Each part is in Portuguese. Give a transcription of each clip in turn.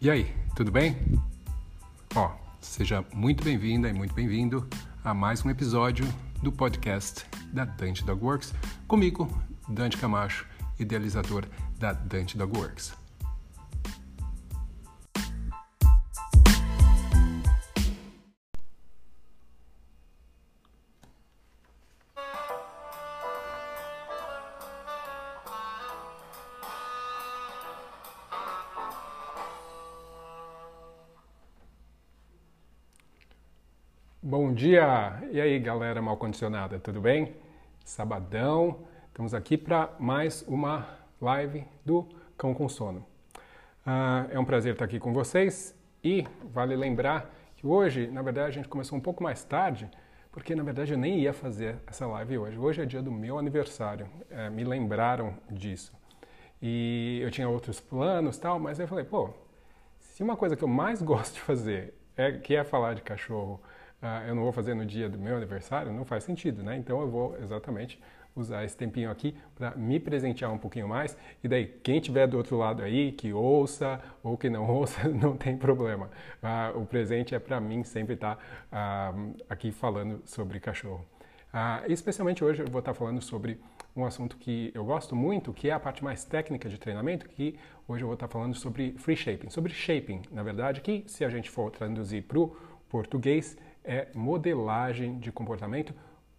E aí, tudo bem? Ó, seja muito bem-vinda e muito bem-vindo a mais um episódio do podcast da Dante Dog Works, comigo, Dante Camacho, idealizador da Dante Dog Works. Dia! E aí, galera mal condicionada, tudo bem? Sabadão, estamos aqui para mais uma live do Cão com Sono. Uh, é um prazer estar aqui com vocês e vale lembrar que hoje, na verdade, a gente começou um pouco mais tarde, porque na verdade eu nem ia fazer essa live hoje. Hoje é dia do meu aniversário, é, me lembraram disso. E eu tinha outros planos tal, mas eu falei, pô, se uma coisa que eu mais gosto de fazer é que é falar de cachorro uh, eu não vou fazer no dia do meu aniversário, não faz sentido, né? Então eu vou exatamente usar esse tempinho aqui para me presentear um pouquinho mais. E daí, quem tiver do outro lado aí, que ouça ou que não ouça, não tem problema. Uh, o presente é para mim sempre estar tá, uh, aqui falando sobre cachorro. Especialmente hoje eu vou estar tá falando sobre um assunto que eu gosto muito, que é a parte mais técnica de treinamento, que hoje eu vou estar tá falando sobre free shaping, sobre shaping, na verdade, que se a gente for traduzir para o português, é modelagem de comportamento,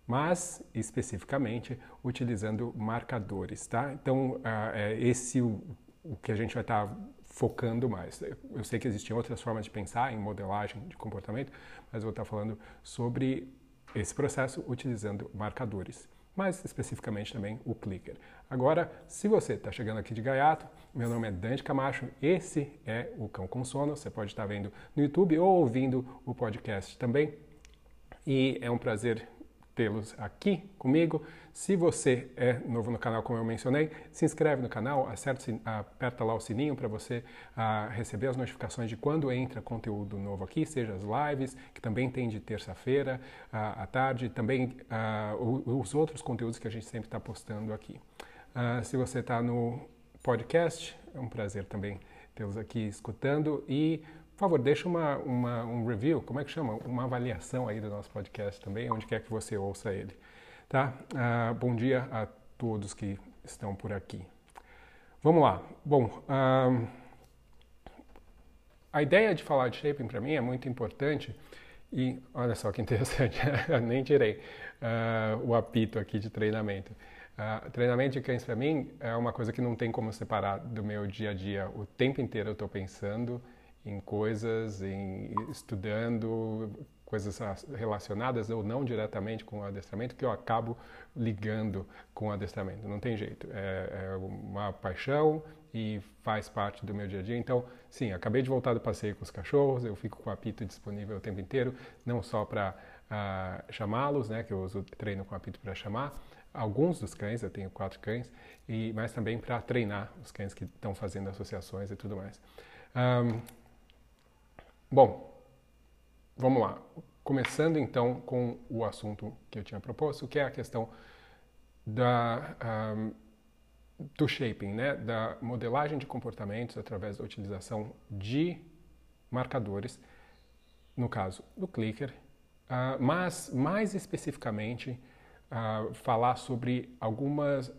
mas especificamente utilizando marcadores, tá? Então, uh, é esse o, o, que a gente vai estar tá focando mais. Eu sei que existem outras formas de pensar em modelagem de comportamento, mas vou estar tá falando sobre esse processo utilizando marcadores mas especificamente também o clicker. Agora, se você está chegando aqui de gaiato, meu nome é Dante Camacho, esse é o Cão com Sono, você pode estar vendo no YouTube ou ouvindo o podcast também. E é um prazer tê-los aqui comigo. Se você é novo no canal, como eu mencionei, se inscreve no canal, acerta, aperta lá o sininho para você uh, receber as notificações de quando entra conteúdo novo aqui, seja as lives, que também tem de terça-feira uh, à tarde, também uh, os outros conteúdos que a gente sempre está postando aqui. se você está no podcast, é um prazer também tê-los aqui escutando e por favor, deixa uma, uma, um review, como é que chama? Uma avaliação aí do nosso podcast também, onde quer que você ouça ele. Tá? Uh, bom dia a todos que estão por aqui. Vamos lá. Bom, uh, a ideia de falar de shaping para mim é muito importante e olha só que interessante, nem tirei uh, o apito aqui de treinamento. Uh, treinamento de cães para mim é uma coisa que não tem como separar do meu dia a dia. O tempo inteiro eu estou pensando em coisas, em estudando coisas relacionadas ou não diretamente com o adestramento que eu acabo ligando com o adestramento. Não tem jeito. É, é uma paixão e faz parte do meu dia a dia. Então, sim, acabei de voltar do passeio com os cachorros, eu fico com o apito disponível o tempo inteiro, não só para uh, ah, chamá-los, né, que eu uso treino com apito para chamar, alguns dos cães, eu tenho quatro cães, e, mas também para treinar os cães que estão fazendo associações e tudo mais. Um, Bom, vamos lá. Começando então com o assunto que eu tinha proposto, que é a questão da, um, do shaping, né? da modelagem de comportamentos através da utilização de marcadores, no caso do clicker, uh, mas mais especificamente uh, falar sobre algumas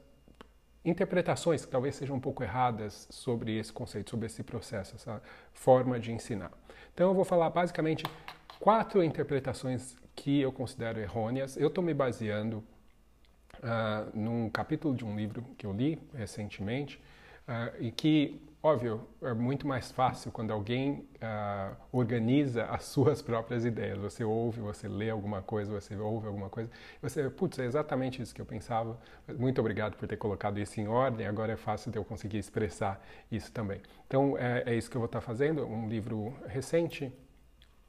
interpretações que talvez sejam um pouco erradas sobre esse conceito, sobre esse processo, essa forma de ensinar. Então eu vou falar basicamente quatro interpretações que eu considero errôneas. Eu estou me baseando uh, num capítulo de um livro que eu li recentemente uh, e que Óbvio, é muito mais fácil quando alguém uh, organiza as suas próprias ideias. Você ouve, você lê alguma coisa, você ouve alguma coisa, você, putz, é exatamente isso que eu pensava. Muito obrigado por ter colocado isso em ordem. Agora é fácil de eu conseguir expressar isso também. Então, é, é isso que eu vou estar fazendo. Um livro recente,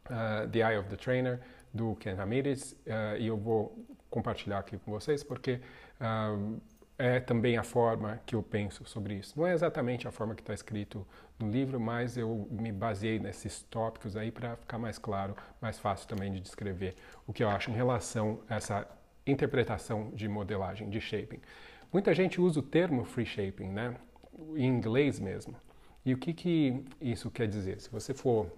uh, The Eye of the Trainer, do Ken Ramirez, uh, e eu vou compartilhar aqui com vocês porque é também a forma que eu penso sobre isso. Não é exatamente a forma que está escrito no livro, mas eu me baseei nesses tópicos aí para ficar mais claro, mais fácil também de descrever o que eu acho em relação a essa interpretação de modelagem, de shaping. Muita gente usa o termo free shaping, né? em inglês mesmo. E o que, que isso quer dizer? Se você for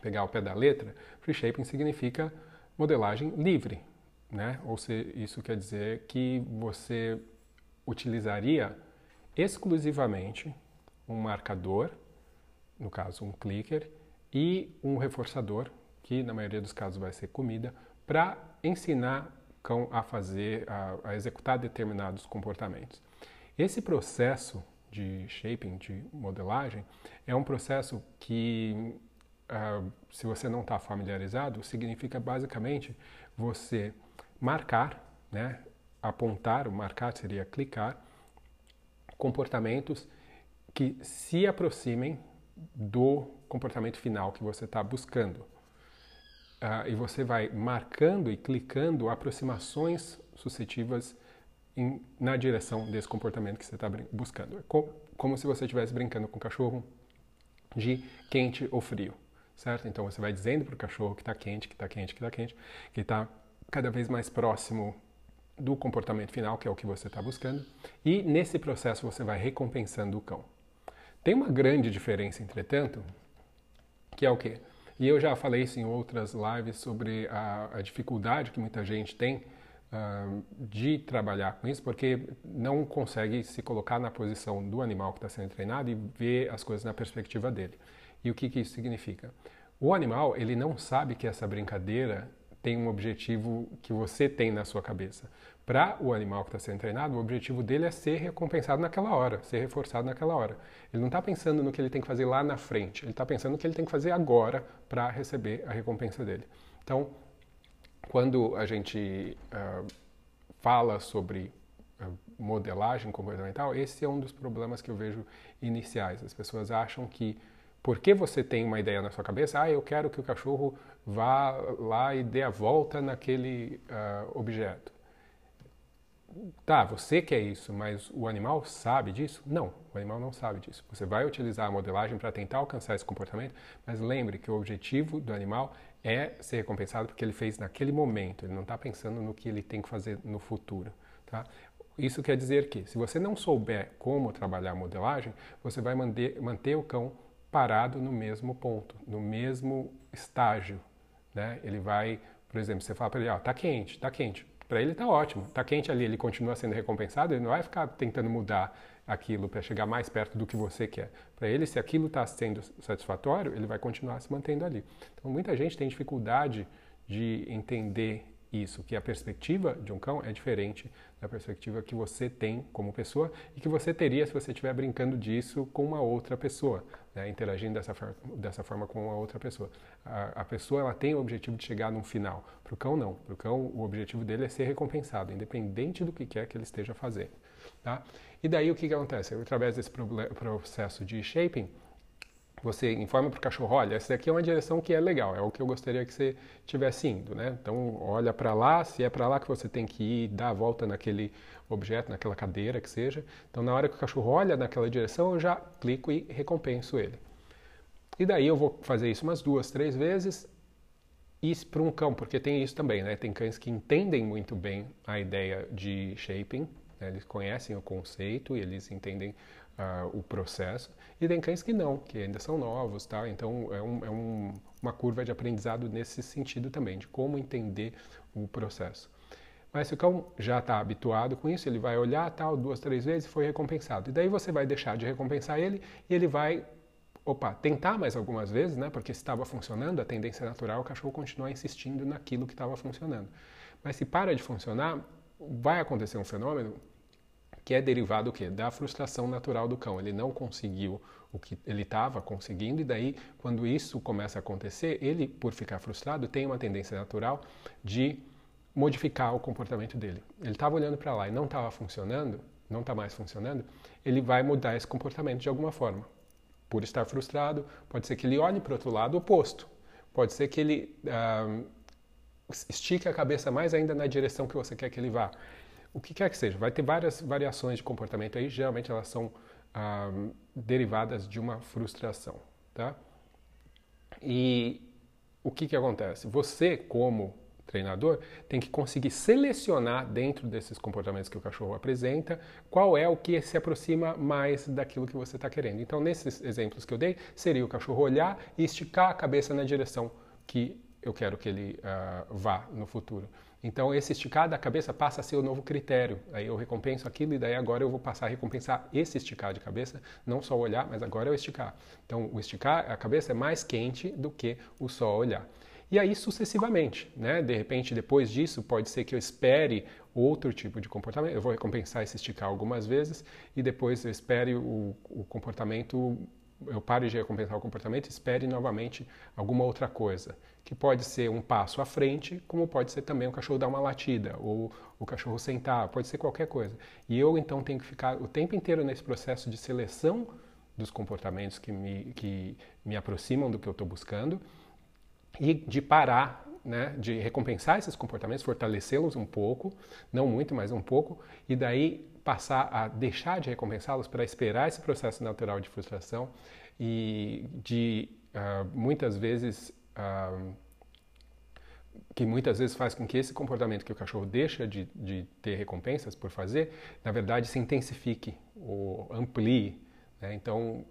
pegar o pé da letra, free shaping significa modelagem livre, né? Ou seja, isso quer dizer que você utilizaria exclusivamente um marcador, no caso um clicker, e um reforçador, que na maioria dos casos vai ser comida, para ensinar cão a fazer, a, a executar determinados comportamentos. Esse processo de shaping, de modelagem, é um processo que, uh, se você não está familiarizado, significa basicamente você marcar, né, apontar, marcar seria clicar, comportamentos que se aproximem do comportamento final que você está buscando. Uh, e você vai marcando e clicando aproximações suscetivas em, na direção desse comportamento que você está buscando. É co como se você estivesse brincando com o cachorro de quente ou frio, certo? Então você vai dizendo para o cachorro que está quente, que está quente, que está quente, que está cada vez mais próximo do comportamento final, que é o que você está buscando, e nesse processo você vai recompensando o cão. Tem uma grande diferença, entretanto, que é o quê? E eu já falei isso em outras lives sobre a, a dificuldade que muita gente tem uh, de trabalhar com isso, porque não consegue se colocar na posição do animal que está sendo treinado e ver as coisas na perspectiva dele. E o que, que isso significa? O animal ele não sabe que essa brincadeira tem um objetivo que você tem na sua cabeça. Para o animal que está sendo treinado, o objetivo dele é ser recompensado naquela hora, ser reforçado naquela hora. Ele não está pensando no que ele tem que fazer lá na frente, ele está pensando no que ele tem que fazer agora para receber a recompensa dele. Então, quando a gente uh, fala sobre uh, modelagem comportamental, esse é um dos problemas que eu vejo iniciais. As pessoas acham que porque você tem uma ideia na sua cabeça, ah, eu quero que o cachorro vá lá e dê a volta naquele uh, objeto. Tá, você quer isso, mas o animal sabe disso? Não, o animal não sabe disso. Você vai utilizar a modelagem para tentar alcançar esse comportamento, mas lembre que o objetivo do animal é ser recompensado porque ele fez naquele momento, ele não está pensando no que ele tem que fazer no futuro. Tá? Isso quer dizer que, se você não souber como trabalhar a modelagem, você vai manter, manter o cão parado no mesmo ponto, no mesmo estágio. Né? Ele vai, por exemplo, você fala para ele, ó, tá quente, tá quente. Para ele tá ótimo, tá quente ali, ele continua sendo recompensado, ele não vai ficar tentando mudar aquilo para chegar mais perto do que você quer. Para ele, se aquilo está sendo satisfatório, ele vai continuar se mantendo ali. Então, muita gente tem dificuldade de entender isso, que a perspectiva de um cão é diferente da perspectiva que você tem como pessoa e que você teria se você estiver brincando disso com uma outra pessoa, né, interagindo dessa, dessa forma com uma outra pessoa. A, a pessoa ela tem o objetivo de chegar num final. Para o cão, não. Para o cão, o objetivo dele é ser recompensado, independente do que quer que ele esteja fazendo. Tá? E daí o que, que acontece? Através desse processo de shaping, você informa para o cachorro, olha, essa daqui é uma direção que é legal, é o que eu gostaria que você estivesse indo, né? Então, olha para lá, se é para lá que você tem que ir, dá a volta naquele objeto, naquela cadeira que seja. Então, na hora que o cachorro olha naquela direção, eu já clico e recompenso ele. E daí eu vou fazer isso umas duas, três vezes. E para um cão, porque tem isso também, né? Tem cães que entendem muito bem a ideia de shaping, né? eles conhecem o conceito e eles entendem uh, o processo, e tem cães que não, que ainda são novos, tá? Então é, um, é um, uma curva de aprendizado nesse sentido também, de como entender o processo. Mas se o cão já está habituado com isso, ele vai olhar tal duas, três vezes e foi recompensado. E daí você vai deixar de recompensar ele e ele vai, opa, tentar mais algumas vezes, né? Porque se estava funcionando, a tendência natural é o cachorro continuar insistindo naquilo que estava funcionando. Mas se para de funcionar, vai acontecer um fenômeno que é derivado o quê? Da frustração natural do cão. Ele não conseguiu o que ele estava conseguindo e daí, quando isso começa a acontecer, ele, por ficar frustrado, tem uma tendência natural de modificar o comportamento dele. Ele estava olhando para lá e não estava funcionando, não está mais funcionando, ele vai mudar esse comportamento de alguma forma. Por estar frustrado, pode ser que ele olhe para o outro lado oposto. Pode ser que ele ah, estique a cabeça mais ainda na direção que você quer que ele vá o que quer que seja. Vai ter várias variações de comportamento aí, geralmente elas são ah, derivadas de uma frustração, tá? E o que que acontece? Você, como treinador tem que conseguir selecionar dentro desses comportamentos que o cachorro apresenta qual é o que se aproxima mais daquilo que você está querendo. Então, nesses exemplos que eu dei, seria o cachorro olhar e esticar a cabeça na direção que eu quero que ele uh, vá no futuro. Então, esse esticar da cabeça passa a ser o novo critério. Aí eu recompenso aquilo e daí agora eu vou passar a recompensar esse esticar de cabeça, não só olhar, mas agora é o esticar. Então, o esticar, a cabeça é mais quente do que o só olhar. E aí sucessivamente, né? De repente, depois disso, pode ser que eu espere outro tipo de comportamento. Eu vou recompensar esse esticar algumas vezes e depois eu espere o, o comportamento, eu pare de recompensar o comportamento e espere novamente alguma outra coisa, que pode ser um passo à frente, como pode ser também o cachorro dar uma latida ou o cachorro sentar, pode ser qualquer coisa. E eu então tenho que ficar o tempo inteiro nesse processo de seleção dos comportamentos que me, que me aproximam do que eu estou buscando e de parar, né, de recompensar esses comportamentos, fortalecê-los um pouco, não muito, mas um pouco, e daí passar a deixar de recompensá-los para esperar esse processo natural de frustração e de uh, muitas vezes que muitas vezes faz com que esse comportamento que o cachorro deixa de, de ter recompensas por fazer, na verdade se intensifique ou amplie. Né? Então,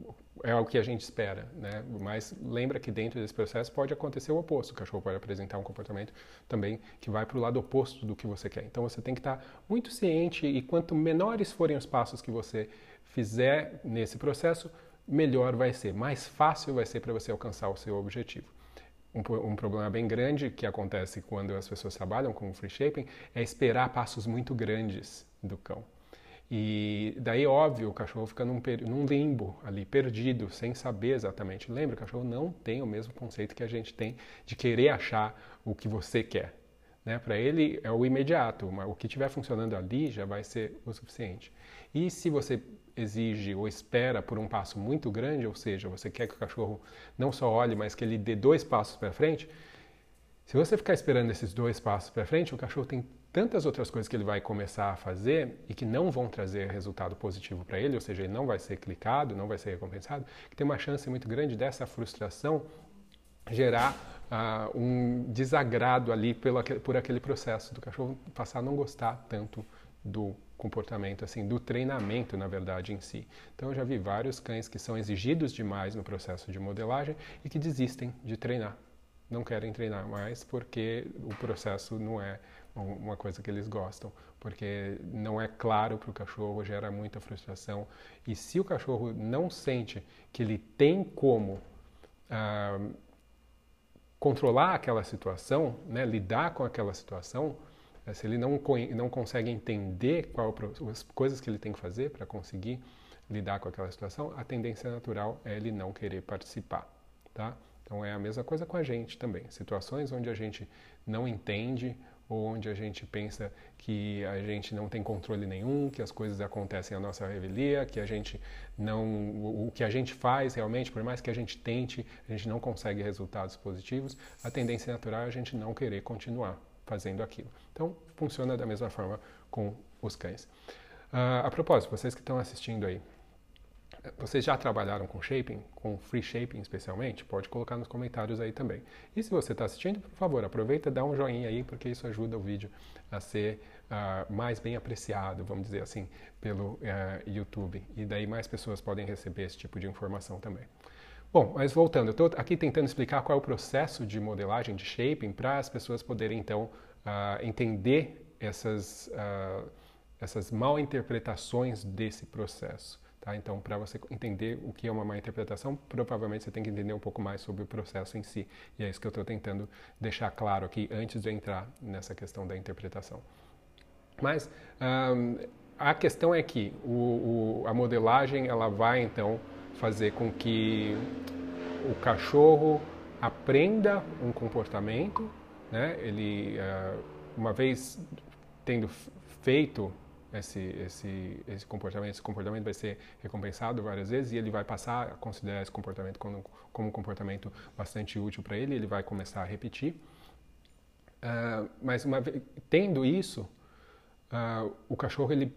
é o que a gente espera, né? Mas lembra que dentro desse processo pode acontecer o oposto. O cachorro pode apresentar um comportamento também que vai para o lado oposto do que você quer. Então você tem que estar muito ciente e quanto menores forem os passos que você fizer nesse processo, melhor vai ser, mais fácil vai ser para você alcançar o seu objetivo. Um, um, problema bem grande que acontece quando as pessoas trabalham com free shaping é esperar passos muito grandes do cão. E daí, óbvio, o cachorro fica num, num, limbo ali, perdido, sem saber exatamente. Lembra, o cachorro não tem o mesmo conceito que a gente tem de querer achar o que você quer. Né? Para ele é o imediato, o que estiver funcionando ali já vai ser o suficiente. E se você exige ou espera por um passo muito grande, ou seja, você quer que o cachorro não só olhe, mas que ele dê dois passos para frente, se você ficar esperando esses dois passos para frente, o cachorro tem tantas outras coisas que ele vai começar a fazer e que não vão trazer resultado positivo para ele, ou seja, ele não vai ser clicado, não vai ser recompensado, que tem uma chance muito grande dessa frustração gerar uh, um desagrado ali pelo, por aquele processo do cachorro passar a não gostar tanto do comportamento, assim, do treinamento, na verdade, em si. Então, eu já vi vários cães que são exigidos demais no processo de modelagem e que desistem de treinar. Não querem treinar mais porque o processo não é uma coisa que eles gostam, porque não é claro para o cachorro, gera muita frustração. E se o cachorro não sente que ele tem como ah, controlar aquela situação, né, lidar com aquela situação, se ele não, não consegue entender qual, as coisas que ele tem que fazer para conseguir lidar com aquela situação, a tendência natural é ele não querer participar, tá? Então é a mesma coisa com a gente também. Situações onde a gente não entende ou onde a gente pensa que a gente não tem controle nenhum, que as coisas acontecem à nossa revelia, que a gente não, o que a gente faz realmente, por mais que a gente tente, a gente não consegue resultados positivos, a tendência natural é a gente não querer continuar fazendo aquilo. Então, funciona da mesma forma com os cães. Uh, a propósito, vocês que estão assistindo aí, vocês já trabalharam com shaping, com free shaping especialmente? Pode colocar nos comentários aí também. E se você está assistindo, por favor, aproveita e dá um joinha aí, porque isso ajuda o vídeo a ser uh, mais bem apreciado, vamos dizer assim, pelo uh, YouTube. E daí mais pessoas podem receber esse tipo de informação também. Bom, mas voltando, eu estou aqui tentando explicar qual é o processo de modelagem, de shaping, para as pessoas poderem então uh, entender essas, essas mal interpretações desse processo. Tá? Então, para você entender o que é uma má interpretação, provavelmente você tem que entender um pouco mais sobre o processo em si. E é isso que eu estou tentando deixar claro aqui antes de entrar nessa questão da interpretação. Mas um, a questão é que o, o, a modelagem ela vai então fazer com que o cachorro aprenda um comportamento, né? Ele uh, uma vez tendo feito esse, esse, esse comportamento, esse comportamento vai ser recompensado várias vezes e ele vai passar a considerar esse comportamento como, como um comportamento bastante útil para ele, ele vai começar a repetir. Uh, mas uma vez, tendo isso, uh, o cachorro ele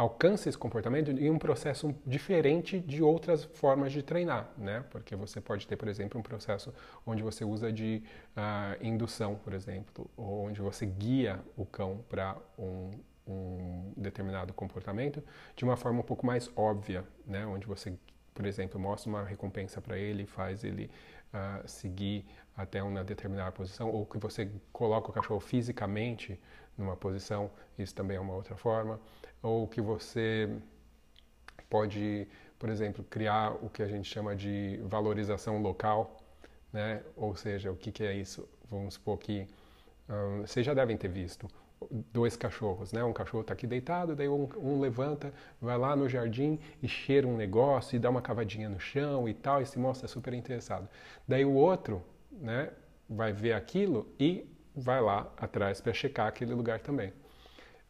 alcança esse comportamento em um processo diferente de outras formas de treinar, né? Porque você pode ter, por exemplo, um processo onde você usa de uh, indução, por exemplo, ou onde você guia o cão para um, um determinado comportamento de uma forma um pouco mais óbvia, né? Onde você, por exemplo, mostra uma recompensa para ele, faz ele uh, seguir até uma determinada posição, ou que você coloca o cachorro fisicamente numa posição, isso também é uma outra forma ou que você pode, por exemplo, criar o que a gente chama de valorização local, né? Ou seja, o que, que é isso? Vamos supor que um, vocês já devem ter visto dois cachorros, né? Um cachorro está aqui deitado, daí um, um, levanta, vai lá no jardim e cheira um negócio e dá uma cavadinha no chão e tal, e se mostra super interessado. Daí o outro, né? Vai ver aquilo e vai lá atrás para checar aquele lugar também.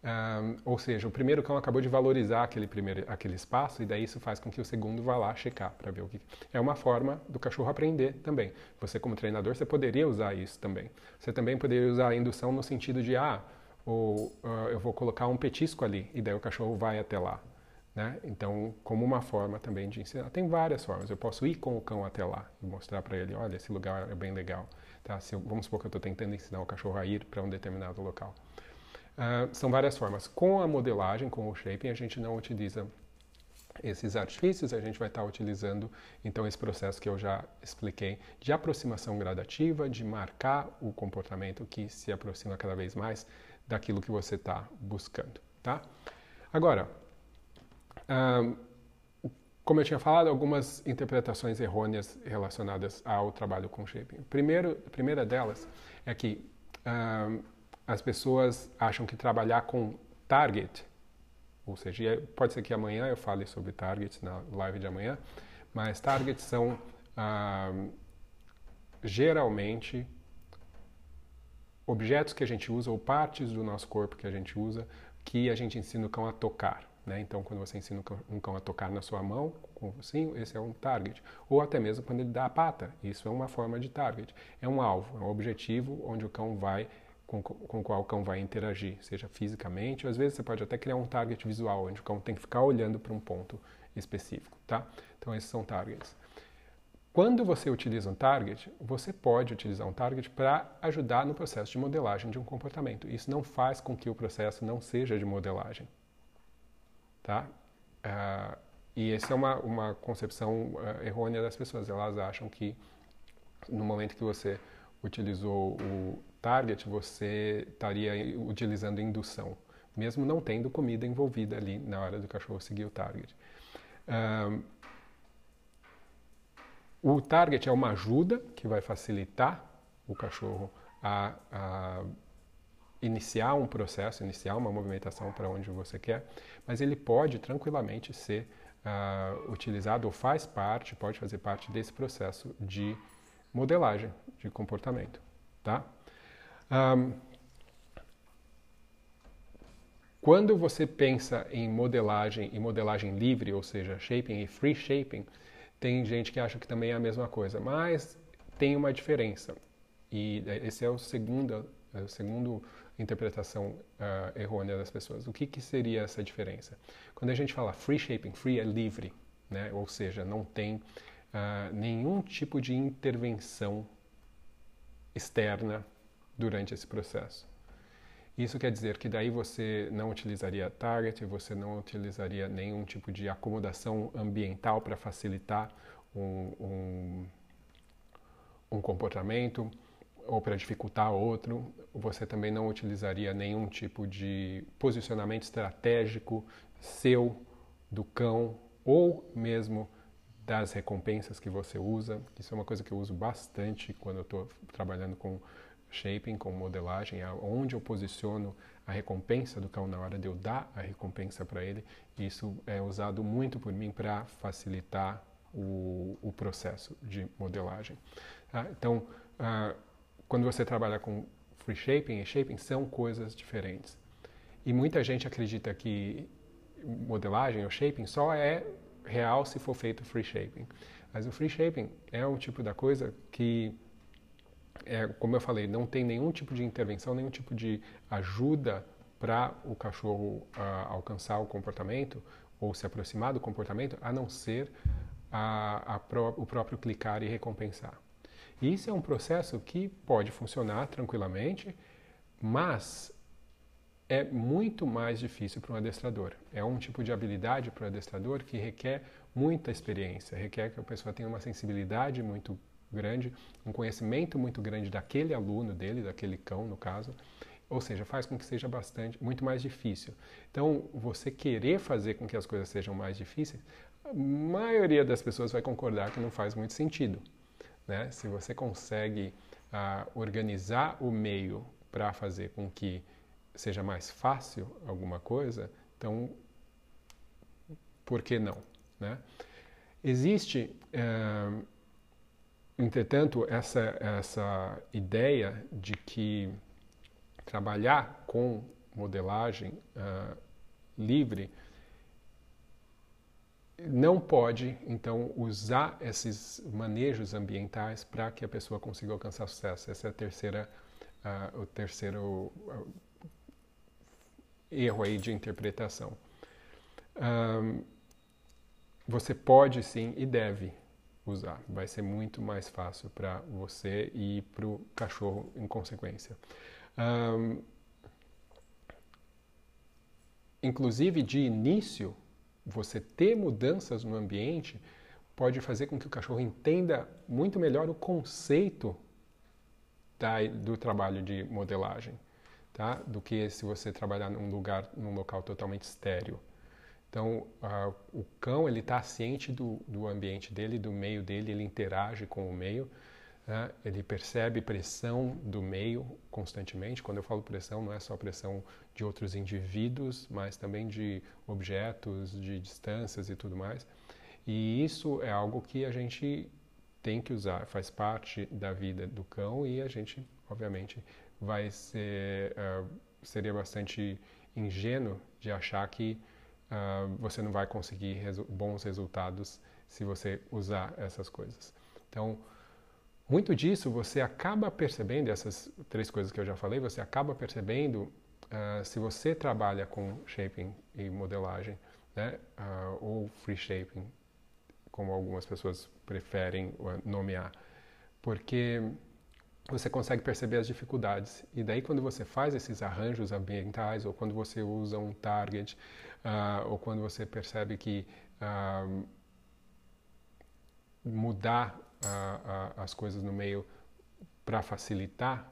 Um, ou seja, o primeiro cão acabou de valorizar aquele, primeiro, aquele espaço e daí isso faz com que o segundo vá lá checar para ver o que é uma forma do cachorro aprender também. Você como treinador você poderia usar isso também. Você também poderia usar a indução no sentido de ah, ou, uh, eu vou colocar um petisco ali e daí o cachorro vai até lá. Né? Então, como uma forma também de ensinar. Tem várias formas. Eu posso ir com o cão até lá e mostrar para ele, olha, esse lugar é bem legal. Tá? Se eu, vamos supor que eu estou tentando ensinar o cachorro a ir para um determinado local. Uh, são várias formas. Com a modelagem, com o shaping, a gente não utiliza esses artifícios, a gente vai estar utilizando então esse processo que eu já expliquei de aproximação gradativa, de marcar o comportamento que se aproxima cada vez mais daquilo que você está buscando, tá? Agora, uh, como eu tinha falado, algumas interpretações errôneas relacionadas ao trabalho com shaping. Primeiro, a primeira delas é que uh, as pessoas acham que trabalhar com target, ou seja, pode ser que amanhã eu fale sobre targets na live de amanhã, mas targets são ah, geralmente objetos que a gente usa ou partes do nosso corpo que a gente usa que a gente ensina o cão a tocar. Né? Então, quando você ensina um cão a tocar na sua mão, focinho, esse é um target. Ou até mesmo quando ele dá a pata, isso é uma forma de target. É um alvo, é um objetivo onde o cão vai com, com o qual o cão vai interagir, seja fisicamente, ou às vezes você pode até criar um target visual, onde o cão tem que ficar olhando para um ponto específico, tá? Então esses são targets. Quando você utiliza um target, você pode utilizar um target para ajudar no processo de modelagem de um comportamento. Isso não faz com que o processo não seja de modelagem, tá? Uh, e essa é uma, uma concepção uh, errônea das pessoas. Elas acham que no momento que você utilizou o target, você estaria utilizando indução, mesmo não tendo comida envolvida ali na hora do cachorro seguir o target. Um, o target é uma ajuda que vai facilitar o cachorro a, a iniciar um processo, iniciar uma movimentação para onde você quer, mas ele pode tranquilamente ser uh, utilizado ou faz parte, pode fazer parte desse processo de modelagem de comportamento, tá? Um, quando você pensa em modelagem e modelagem livre, ou seja, shaping e free shaping, tem gente que acha que também é a mesma coisa, mas tem uma diferença. E esse é o segundo, a segunda interpretação uh, errônea das pessoas. O que, que seria essa diferença? Quando a gente fala free shaping, free é livre, né? ou seja, não tem uh, nenhum tipo de intervenção externa durante esse processo. Isso quer dizer que daí você não utilizaria target, você não utilizaria nenhum tipo de acomodação ambiental para facilitar um, um, um comportamento ou para dificultar outro. Você também não utilizaria nenhum tipo de posicionamento estratégico seu, do cão ou mesmo das recompensas que você usa. Isso é uma coisa que eu uso bastante quando eu estou trabalhando com shaping, com modelagem, onde eu posiciono a recompensa do cão na hora de eu dar a recompensa para ele. Isso é usado muito por mim para facilitar o, o, processo de modelagem. Tá? Então, uh, quando você trabalha com free shaping e shaping, são coisas diferentes. E muita gente acredita que modelagem ou shaping só é real se for feito free shaping. Mas o free shaping é um tipo da coisa que é, como eu falei, não tem nenhum tipo de intervenção, nenhum tipo de ajuda para o cachorro uh, alcançar o comportamento ou se aproximar do comportamento, a não ser a, a pró o próprio clicar e recompensar. Isso é um processo que pode funcionar tranquilamente, mas é muito mais difícil para um adestrador. É um tipo de habilidade para o adestrador que requer muita experiência, requer que a pessoa tenha uma sensibilidade muito grande, um conhecimento muito grande daquele aluno dele, daquele cão no caso, ou seja, faz com que seja bastante, muito mais difícil. Então, você querer fazer com que as coisas sejam mais difíceis, a maioria das pessoas vai concordar que não faz muito sentido. Né? Se você consegue ah, organizar o meio para fazer com que seja mais fácil alguma coisa, então por que não? Né? Existe, eh, entretanto, essa, essa ideia de que trabalhar com modelagem uh, livre, não pode, então, usar esses manejos ambientais para que a pessoa consiga alcançar sucesso. Esse é a terceira, uh, o terceiro uh, erro aí de interpretação. Um, você pode sim e deve usar. Vai ser muito mais fácil para você e para o cachorro em consequência. Um, inclusive, de início, você ter mudanças no ambiente pode fazer com que o cachorro entenda muito melhor o conceito da, do trabalho de modelagem, tá? Do que se você trabalhar num lugar, num local totalmente estéreo. Então, o cão ele está ciente do, do ambiente dele, do meio dele, ele interage com o meio né? Ele percebe pressão do meio constantemente. Quando eu falo pressão, não é só pressão de outros indivíduos, mas também de objetos, de distâncias e tudo mais. E isso é algo que a gente tem que usar, faz parte da vida do cão e a gente, obviamente, vai ser, uh, seria bastante ingênuo de achar que uh, você não vai conseguir resu bons resultados se você usar essas coisas. Então, muito disso você acaba percebendo, essas três coisas que eu já falei, você acaba percebendo uh, se você trabalha com shaping e modelagem, né, uh, ou free shaping, como algumas pessoas preferem nomear, porque você consegue perceber as dificuldades. E daí, quando você faz esses arranjos ambientais, ou quando você usa um target, uh, ou quando você percebe que uh, mudar a, a, as coisas no meio para facilitar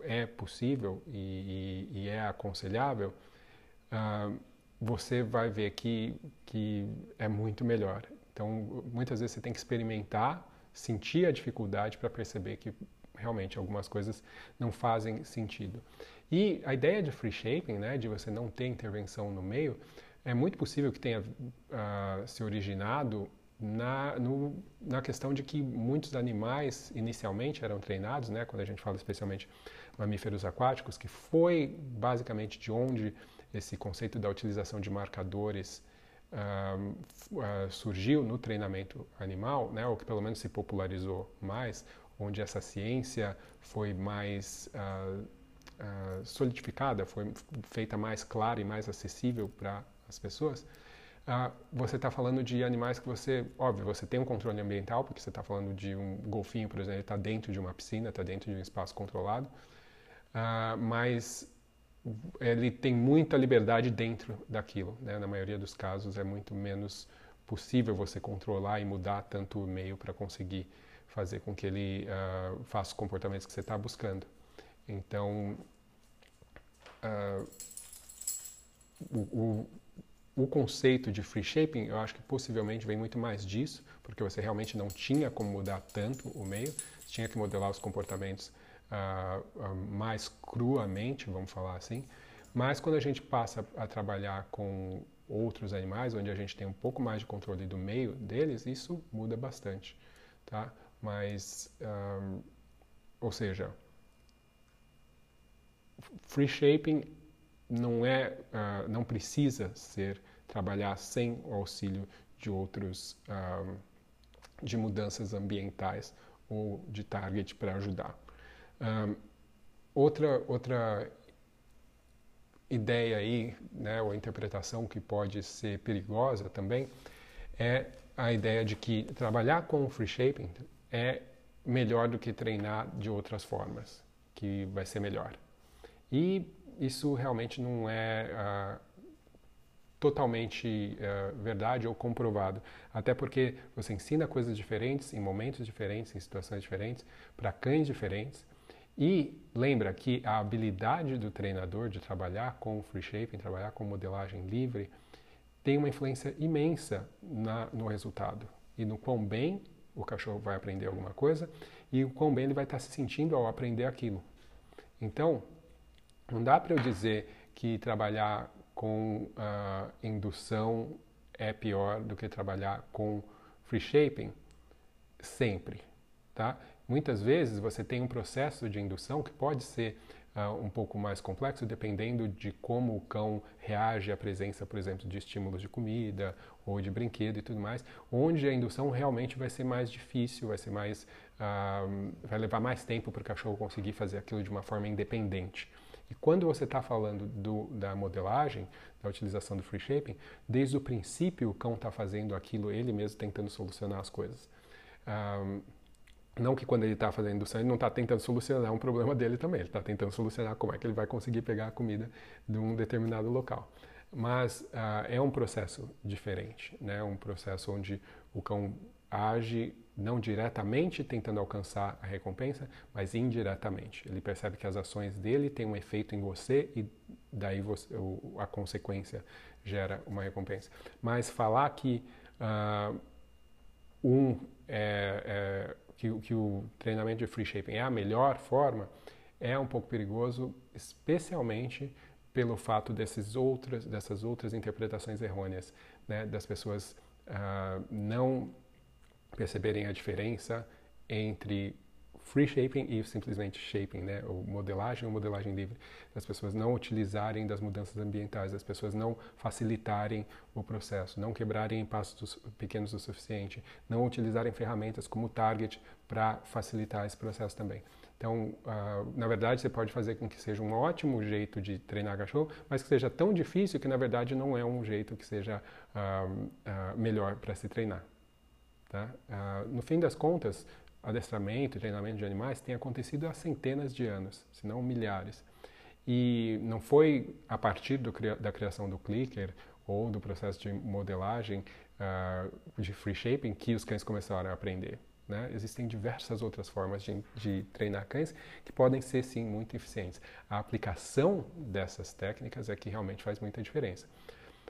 é possível e, e, e é aconselhável, uh, você vai ver que, que é muito melhor. Então, muitas vezes você tem que experimentar, sentir a dificuldade para perceber que realmente algumas coisas não fazem sentido. E a ideia de free shaping, né, de você não ter intervenção no meio, é muito possível que tenha uh, se originado na, no, na questão de que muitos animais inicialmente eram treinados, né, quando a gente fala especialmente mamíferos aquáticos, que foi basicamente de onde esse conceito da utilização de marcadores uh, uh, surgiu no treinamento animal, né, ou que pelo menos se popularizou mais, onde essa ciência foi mais uh, solidificada, foi feita mais clara e mais acessível para as pessoas. Ah, você está falando de animais que você, óbvio, você tem um controle ambiental, porque você está falando de um golfinho, por exemplo, ele está dentro de uma piscina, está dentro de um espaço controlado, ah, mas ele tem muita liberdade dentro daquilo. Né? Na maioria dos casos é muito menos possível você controlar e mudar tanto o meio para conseguir fazer com que ele uh, faça os comportamentos que você está buscando. Então, o, o, o conceito de free shaping, eu acho que possivelmente vem muito mais disso, porque você realmente não tinha como mudar tanto o meio, você tinha que modelar os comportamentos uh, uh, mais cruamente, vamos falar assim. Mas quando a gente passa a trabalhar com outros animais, onde a gente tem um pouco mais de controle do meio deles, isso muda bastante, tá? Mas, um, ou seja, free shaping não é, uh, não precisa ser trabalhar sem o auxílio de outros, uh, de mudanças ambientais ou de target para ajudar. Um, outra outra ideia aí, né, ou interpretação que pode ser perigosa também, é a ideia de que trabalhar com free shaping é melhor do que treinar de outras formas, que vai ser melhor. E isso realmente não é uh, totalmente uh, verdade ou comprovado, até porque você ensina coisas diferentes em momentos diferentes, em situações diferentes, para cães diferentes. E lembra que a habilidade do treinador de trabalhar com free shaping, trabalhar com modelagem livre, tem uma influência imensa na, no resultado e no quão bem o cachorro vai aprender alguma coisa e o quão bem ele vai estar se sentindo ao aprender aquilo. Então, não dá para eu dizer que trabalhar com uh, indução é pior do que trabalhar com free shaping sempre, tá? Muitas vezes você tem um processo de indução que pode ser uh, um pouco mais complexo, dependendo de como o cão reage à presença, por exemplo, de estímulos de comida ou de brinquedo e tudo mais, onde a indução realmente vai ser mais difícil, vai ser mais, uh, vai levar mais tempo para o cachorro conseguir fazer aquilo de uma forma independente. E quando você está falando do, da modelagem, da utilização do free shaping, desde o princípio o cão está fazendo aquilo ele mesmo tentando solucionar as coisas. Um, não que quando ele está fazendo indução ele não está tentando solucionar um problema dele também, ele está tentando solucionar como é que ele vai conseguir pegar a comida de um determinado local. Mas uh, é um processo diferente, né? um processo onde o cão age não diretamente tentando alcançar a recompensa, mas indiretamente. Ele percebe que as ações dele têm um efeito em você e daí você, a consequência gera uma recompensa. Mas falar que uh, um é, é que, que o treinamento de free shaping é a melhor forma, é um pouco perigoso, especialmente pelo fato desses outras, dessas outras interpretações errôneas, né, das pessoas uh, não perceberem a diferença entre free shaping e simplesmente shaping, né, ou modelagem ou modelagem livre, das pessoas não utilizarem das mudanças ambientais, das pessoas não facilitarem o processo, não quebrarem em passos pequenos o suficiente, não utilizarem ferramentas como Target para facilitar esse processo também. Então, uh, na verdade, você pode fazer com que seja um ótimo jeito de treinar cachorro, mas que seja tão difícil que, na verdade, não é um jeito que seja uh, uh, melhor para se treinar. Tá? no fim das contas, adestramento e treinamento de animais tem acontecido há centenas de anos, se não milhares. E não foi a partir do, da criação do clicker ou do processo de modelagem uh, de free shaping que os cães começaram a aprender. Né? Existem diversas outras formas de, de, treinar cães que podem ser sim muito eficientes. A aplicação dessas técnicas é que realmente faz muita diferença.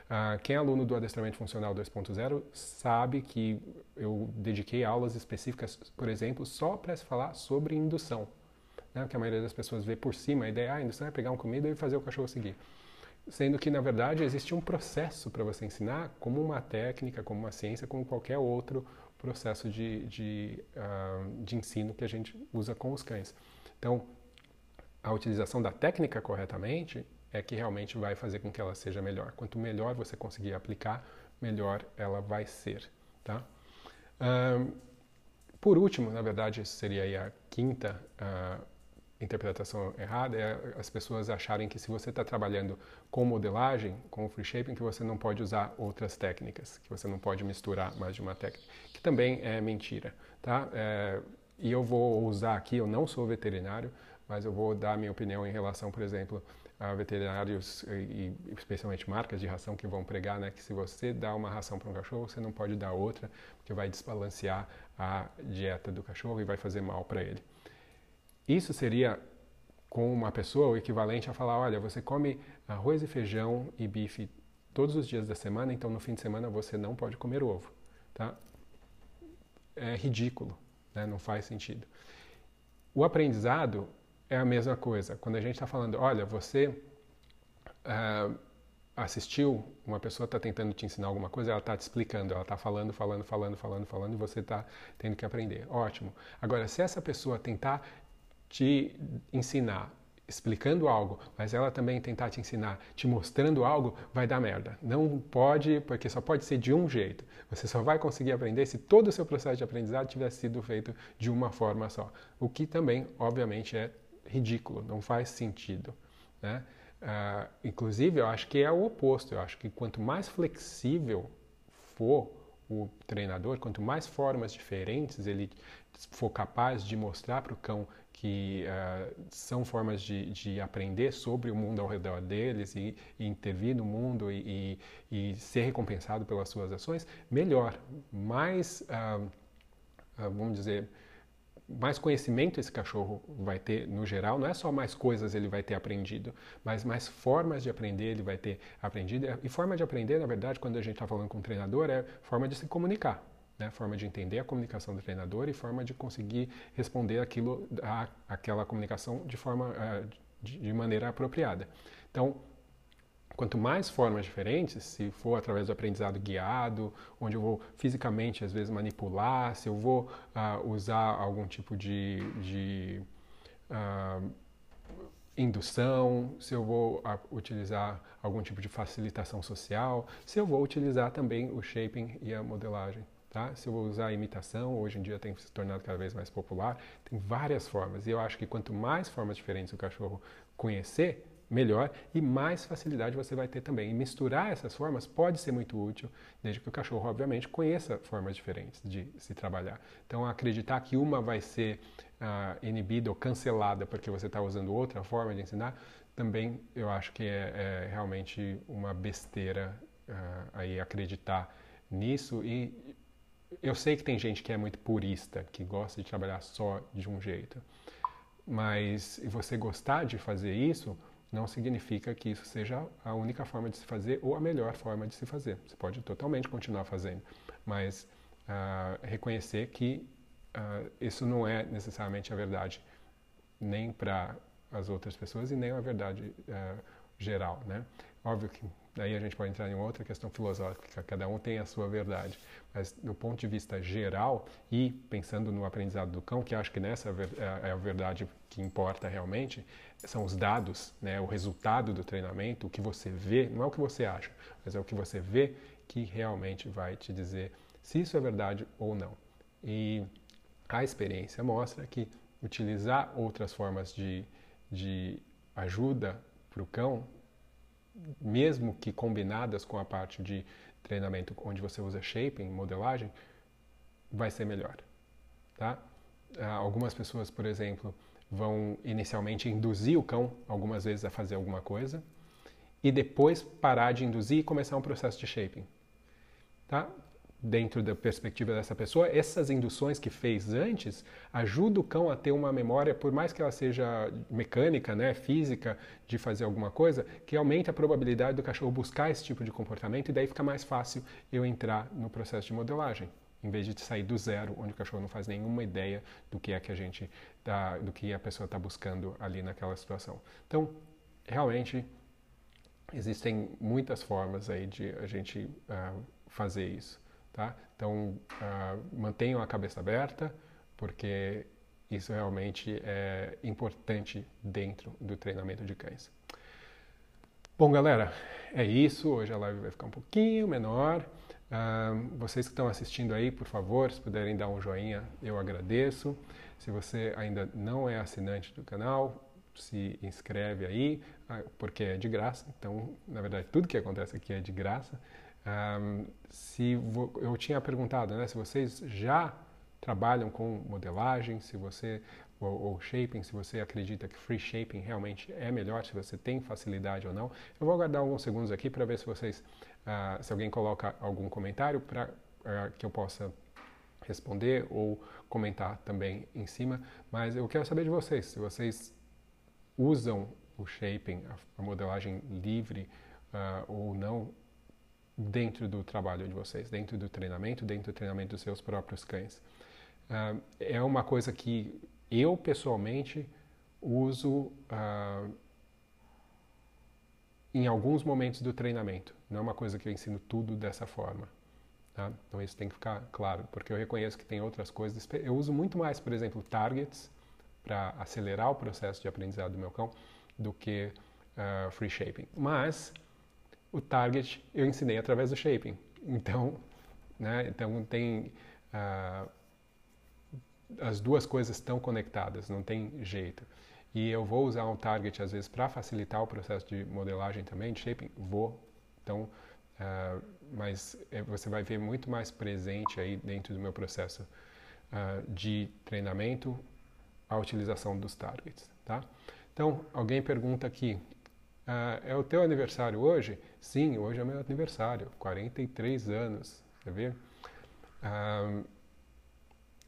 Uh, quem é aluno do Adestramento Funcional 2.0 sabe que eu dediquei aulas específicas, por exemplo, só para falar sobre indução. Né? Porque a maioria das pessoas vê por cima a ideia, ah, a indução é pegar uma comida e fazer o cachorro seguir. Sendo que, na verdade, existe um processo para você ensinar, como uma técnica, como uma ciência, como qualquer outro processo de, de, uh, de ensino que a gente usa com os cães. Então, a utilização da técnica corretamente é que realmente vai fazer com que ela seja melhor. Quanto melhor você conseguir aplicar, melhor ela vai ser. Tá? Por último, na verdade, seria a quinta uh, interpretação errada, é as pessoas acharem que se você está trabalhando com modelagem, com free shaping, que você não pode usar outras técnicas, que você não pode misturar mais de uma técnica, que também é mentira. Tá? É, e eu vou usar aqui, eu não sou veterinário, mas eu vou dar minha opinião em relação, por exemplo, veterinários e, especialmente marcas de ração que vão pregar, né, que se você dá uma ração para um cachorro, você não pode dar outra, porque vai desbalancear a dieta do cachorro e vai fazer mal para ele. Isso seria com uma pessoa o equivalente a falar, olha, você come arroz e feijão e bife todos os dias da semana, então no fim de semana você não pode comer ovo, tá? É ridículo, né? não faz sentido. O aprendizado é a mesma coisa. Quando a gente está falando, olha, você uh, assistiu, uma pessoa está tentando te ensinar alguma coisa, ela está te explicando, ela está falando, falando, falando, falando, falando, e você está tendo que aprender. Ótimo. Agora, se essa pessoa tentar te ensinar explicando algo, mas ela também tentar te ensinar, te mostrando algo, vai dar merda. Não pode, porque só pode ser de um jeito. Você só vai conseguir aprender se todo o seu processo de aprendizado tivesse sido feito de uma forma só. O que também, obviamente, é ridículo, não faz sentido. Né? Uh, inclusive, eu acho que é o oposto. Eu acho que quanto mais flexível for o treinador, quanto mais formas diferentes ele for capaz de mostrar para o cão que uh, são formas de, de, aprender sobre o mundo ao redor deles e, e intervir no mundo e, e, e, ser recompensado pelas suas ações, melhor. Mais, uh, uh, vamos dizer, mais conhecimento esse cachorro vai ter no geral, não é só mais coisas ele vai ter aprendido, mas mais formas de aprender ele vai ter aprendido. E forma de aprender, na verdade, quando a gente está falando com um treinador, é forma de se comunicar. Né? Forma de entender a comunicação do treinador e forma de conseguir responder aquilo, a, aquela comunicação de forma uh, de, de maneira apropriada. Então, Quanto mais formas diferentes, se for através do aprendizado guiado, onde eu vou fisicamente às vezes manipular, se eu vou uh, usar algum tipo de, de uh, indução, se eu vou uh, utilizar algum tipo de facilitação social, se eu vou utilizar também o shaping e a modelagem. Tá? Se eu vou usar a imitação, hoje em dia tem se tornado cada vez mais popular, tem várias formas. E eu acho que quanto mais formas diferentes o cachorro conhecer, melhor e mais facilidade você vai ter também. E misturar essas formas pode ser muito útil, desde que o cachorro, obviamente, conheça formas diferentes de se trabalhar. Então, acreditar que uma vai ser uh, inibida ou cancelada porque você está usando outra forma de ensinar, também eu acho que é, é realmente uma besteira uh, aí acreditar nisso. E eu sei que tem gente que é muito purista, que gosta de trabalhar só de um jeito. Mas você gostar de fazer isso, não significa que isso seja a única forma de se fazer ou a melhor forma de se fazer. Você pode totalmente continuar fazendo, mas uh, reconhecer que uh, isso não é necessariamente a verdade, nem para as outras pessoas e nem a verdade uh, geral, né? Óbvio que daí a gente pode entrar em outra questão filosófica, cada um tem a sua verdade, mas do ponto de vista geral e pensando no aprendizado do cão, que acho que nessa é, é a verdade que importa realmente, são os dados, né, o resultado do treinamento, o que você vê, não é o que você acha, mas é o que você vê que realmente vai te dizer se isso é verdade ou não. E a experiência mostra que utilizar outras formas de, de ajuda para o cão mesmo que combinadas com a parte de treinamento onde você usa shaping, modelagem, vai ser melhor, tá? Ah, algumas pessoas, por exemplo, vão inicialmente induzir o cão algumas vezes a fazer alguma coisa e depois parar de induzir e começar um processo de shaping, tá? Dentro da perspectiva dessa pessoa, essas induções que fez antes ajudam o cão a ter uma memória, por mais que ela seja mecânica, né, física, de fazer alguma coisa, que aumenta a probabilidade do cachorro buscar esse tipo de comportamento e daí fica mais fácil eu entrar no processo de modelagem, em vez de sair do zero, onde o cachorro não faz nenhuma ideia do que é que a gente tá, do que a pessoa está buscando ali naquela situação. Então, realmente existem muitas formas aí de a gente uh, fazer isso. Tá? Então, uh, mantenham a cabeça aberta, porque isso realmente é importante dentro do treinamento de cães. Bom, galera, é isso. Hoje a live vai ficar um pouquinho menor. Uh, vocês que estão assistindo aí, por favor, se puderem dar um joinha, eu agradeço. Se você ainda não é assinante do canal, se inscreve aí, ah, porque é de graça. Então, na verdade, tudo que acontece aqui é de graça. Um, se eu tinha perguntado, né, se vocês já trabalham com modelagem, se você ou, ou, shaping, se você acredita que free shaping realmente é melhor, se você tem facilidade ou não. Eu vou aguardar alguns segundos aqui para ver se vocês, uh, se alguém coloca algum comentário para uh, ah, que eu possa responder ou comentar também em cima. Mas eu quero saber de vocês, se vocês usam o shaping, a, a modelagem livre uh, ou não dentro do trabalho de vocês, dentro do treinamento, dentro do treinamento dos seus próprios cães. Uh, é uma coisa que eu pessoalmente uso uh, em alguns momentos do treinamento. Não é uma coisa que eu ensino tudo dessa forma. Tá? Então isso tem que ficar claro, porque eu reconheço que tem outras coisas. Eu uso muito mais, por exemplo, targets para acelerar o processo de aprendizado do meu cão do que uh, free shaping. Mas o target eu ensinei através do shaping. Então, né, então tem uh, as duas coisas estão conectadas, não tem jeito. E eu vou usar um target às vezes para facilitar o processo de modelagem também, de shaping, vou. Então, uh, mas é, você vai ver muito mais presente aí dentro do meu processo uh, de treinamento a utilização dos targets, tá? Então, alguém pergunta aqui, uh, é o teu aniversário hoje? Sim, hoje é meu aniversário, 43 anos, você vê?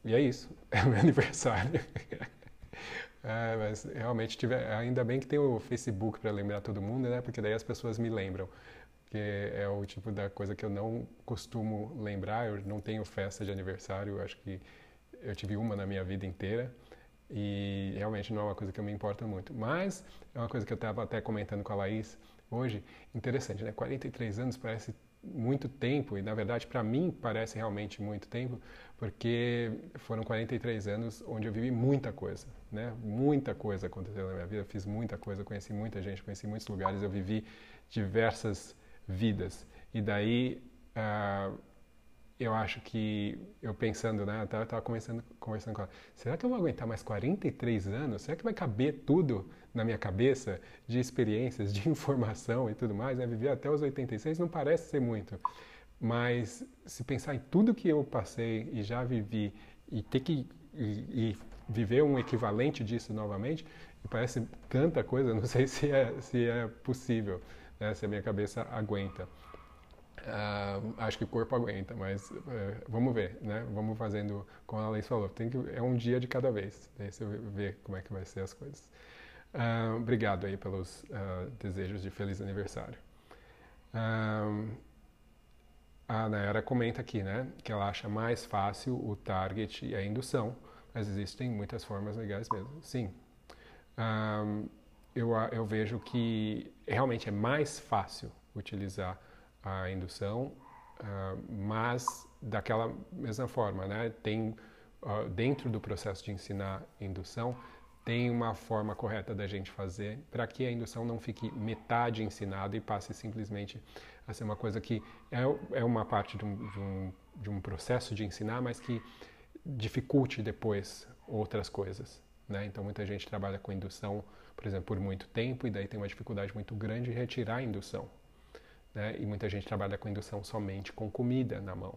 e é isso, é meu aniversário. É, mas realmente tiver, ainda bem que tem o Facebook para lembrar todo mundo, né? Porque daí as pessoas me lembram. Que é o tipo da coisa que eu não costumo lembrar. Eu não tenho festa de aniversário. Eu acho que eu tive uma na minha vida inteira e realmente não é uma coisa que eu me importo muito. Mas é uma coisa que eu estava até comentando com a Laís hoje. Interessante, né? 43 anos parece muito tempo e na verdade para mim parece realmente muito tempo porque foram 43 anos onde eu vivi muita coisa, né? Muita coisa aconteceu na minha vida, fiz muita coisa, conheci muita gente, conheci muitos lugares, eu vivi diversas vidas e daí uh, eu acho que, eu pensando, né, eu estava conversando, conversando com ela, será que eu vou aguentar mais 43 anos? Será que vai caber tudo na minha cabeça de experiências, de informação e tudo mais? Né? Viver até os 86 não parece ser muito, mas se pensar em tudo que eu passei e já vivi e ter que e, e viver um equivalente disso novamente, parece tanta coisa, não sei se é, se é possível, né, se a minha cabeça aguenta. Uh, acho que o corpo aguenta, mas uh, vamos ver, né? Vamos fazendo, como a Alice falou, tem que, é um dia de cada vez. Daí você vê como é que vai ser as coisas. Uh, obrigado aí pelos desejos de feliz aniversário. a Nayara comenta aqui, né? Que ela acha mais fácil o target e a indução, mas existem muitas formas legais mesmo. Sim. eu, eu vejo que realmente é mais fácil utilizar a indução, uh, mas daquela mesma forma, né? Tem uh, dentro do processo de ensinar indução tem uma forma correta da gente fazer para que a indução não fique metade ensinada e passe simplesmente a ser uma coisa que é, é uma parte de um, de, um, de um processo de ensinar, mas que dificulte depois outras coisas. Né? Então muita gente trabalha com indução, por exemplo, por muito tempo e daí tem uma dificuldade muito grande de retirar a indução. Né? E muita gente trabalha com indução somente com comida na mão,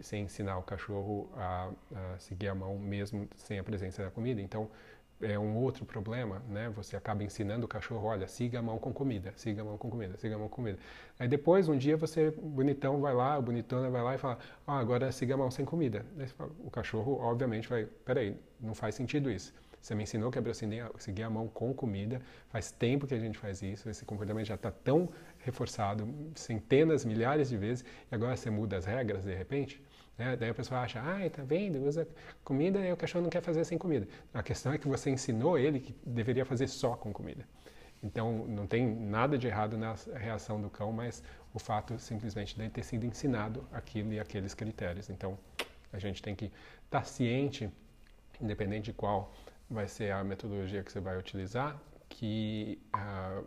sem ensinar o cachorro a, a seguir a mão mesmo sem a presença da comida. Então, é um outro problema, né? Você acaba ensinando o cachorro, olha, siga a mão com comida, siga a mão com comida, siga a mão com comida. Aí depois, um dia você, bonitão, vai lá, bonitona vai lá e fala, ah, agora siga a mão sem comida. Fala, o cachorro, obviamente, vai, peraí, não faz sentido isso. Você me ensinou que é seguir a mão com comida. Faz tempo que a gente faz isso. Esse comportamento já está tão reforçado centenas, milhares de vezes. E agora você muda as regras de repente. Né? Daí a pessoa acha, ah, tá vendo? Usa comida e o cachorro não quer fazer sem comida. A questão é que você ensinou ele que deveria fazer só com comida. Então não tem nada de errado na reação do cão, mas o fato simplesmente de ter sido ensinado aquilo e aqueles critérios. Então a gente tem que estar tá ciente, independente de qual vai ser a metodologia que você vai utilizar, que uh,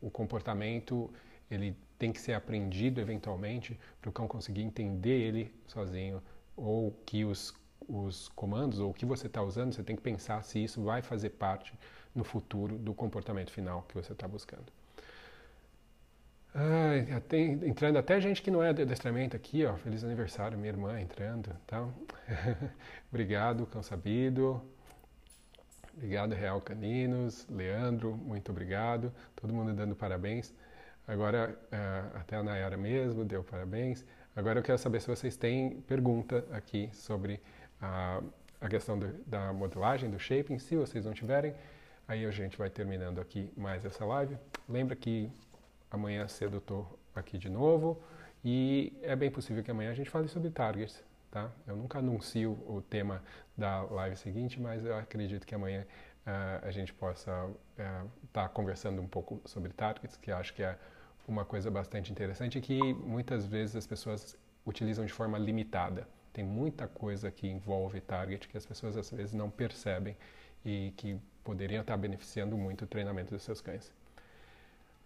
o comportamento ele tem que ser aprendido eventualmente para o cão conseguir entender ele sozinho ou que os, os comandos ou o que você está usando, você tem que pensar se isso vai fazer parte no futuro do comportamento final que você está buscando. Ai, entrando até gente que não é de adestramento aqui, ó. Feliz aniversário, minha irmã entrando, tá? Obrigado, cão sabido. Obrigado, Real Caninos, Leandro, muito obrigado. Todo mundo dando parabéns. Agora, uh, até a Nayara mesmo deu parabéns. Agora eu quero saber se vocês têm pergunta aqui sobre a, a questão do, da modelagem, do shaping. Se vocês não tiverem, aí a gente vai terminando aqui mais essa live. Lembra que amanhã cedo eu estou aqui de novo e é bem possível que amanhã a gente fale sobre targets tá? Eu nunca anuncio o tema da live seguinte, mas eu acredito que amanhã uh, a gente possa estar uh, tá conversando um pouco sobre targets, que acho que é uma coisa bastante interessante que muitas vezes as pessoas utilizam de forma limitada. Tem muita coisa que envolve target que as pessoas às vezes não percebem e que poderiam estar beneficiando muito o treinamento dos seus cães.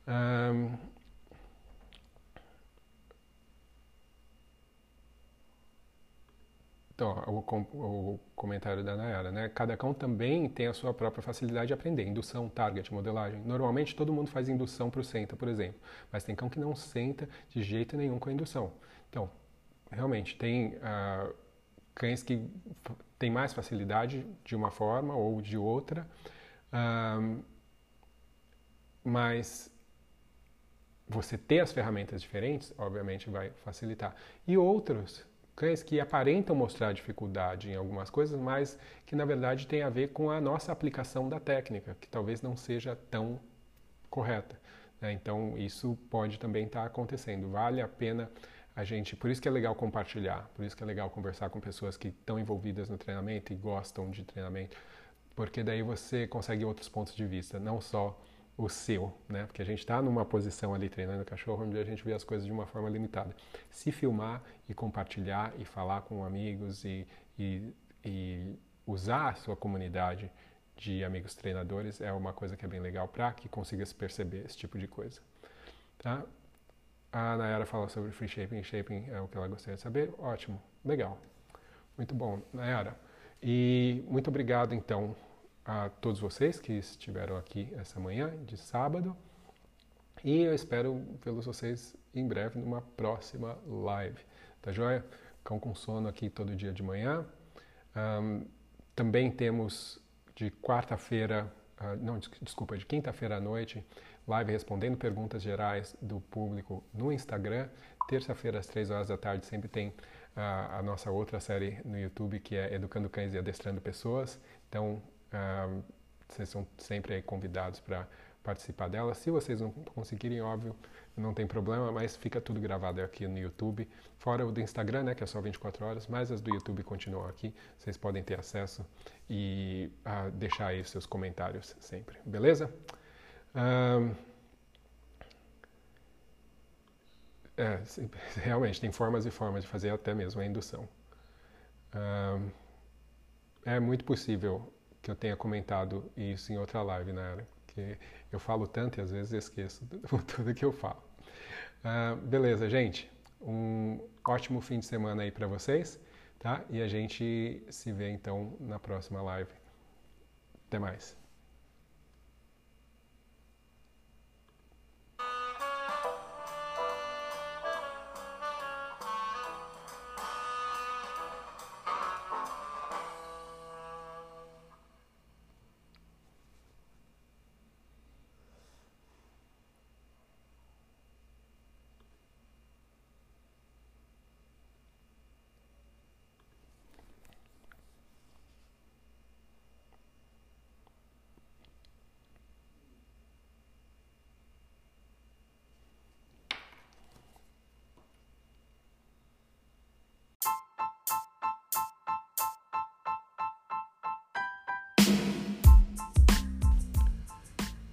Um, então, o, o, comentário da Nayara, né? Cada cão também tem a sua própria facilidade de aprender. Indução, target, modelagem. Normalmente todo mundo faz indução para o senta, por exemplo. Mas tem cão que não senta de jeito nenhum com a indução. Então, realmente, tem uh, cães que têm mais facilidade de uma forma ou de outra. Mas você ter as ferramentas diferentes, obviamente, vai facilitar. E outros cães que aparentam mostrar dificuldade em algumas coisas, mas que na verdade tem a ver com a nossa aplicação da técnica, que talvez não seja tão correta. Né? Então isso pode também estar tá acontecendo. Vale a pena a gente, por isso que é legal compartilhar, por isso que é legal conversar com pessoas que estão envolvidas no treinamento e gostam de treinamento, porque daí você consegue outros pontos de vista, não só o seu, né? Porque a gente está numa posição ali treinando o cachorro onde a gente vê as coisas de uma forma limitada. Se filmar e compartilhar e falar com amigos e, e, e usar a sua comunidade de amigos treinadores é uma coisa que é bem legal para que consiga se perceber esse tipo de coisa. Tá? A Nayara fala sobre free shaping shaping é o que ela gostaria de saber. Ótimo, legal. Muito bom, Nayara. E muito obrigado então a todos vocês que estiveram aqui essa manhã de sábado. E eu espero vê-los vocês em breve numa próxima live. Tá joia? Cão com sono aqui todo dia de manhã. Um, também temos de quarta-feira, uh, não, desculpa, de quinta-feira à noite, live respondendo perguntas gerais do público no Instagram. Terça-feira, às três horas da tarde, sempre tem uh, a nossa outra série no YouTube, que é Educando Cães e Adestrando Pessoas. Então, vocês são sempre convidados para participar dela. Se vocês não conseguirem, óbvio, não tem problema, mas fica tudo gravado aqui no YouTube. Fora o do Instagram, né, que é só 24 horas, mas as do YouTube continuam aqui. Vocês podem ter acesso e uh, deixar aí seus comentários sempre, beleza? É, realmente, tem formas e formas de fazer até mesmo a indução. É muito possível que eu tenha comentado isso em outra live, né? Que eu falo tanto e às vezes esqueço tudo que eu falo. Uh, beleza, gente. Um ótimo fim de semana aí para vocês, tá? E a gente se vê então na próxima live. Até mais.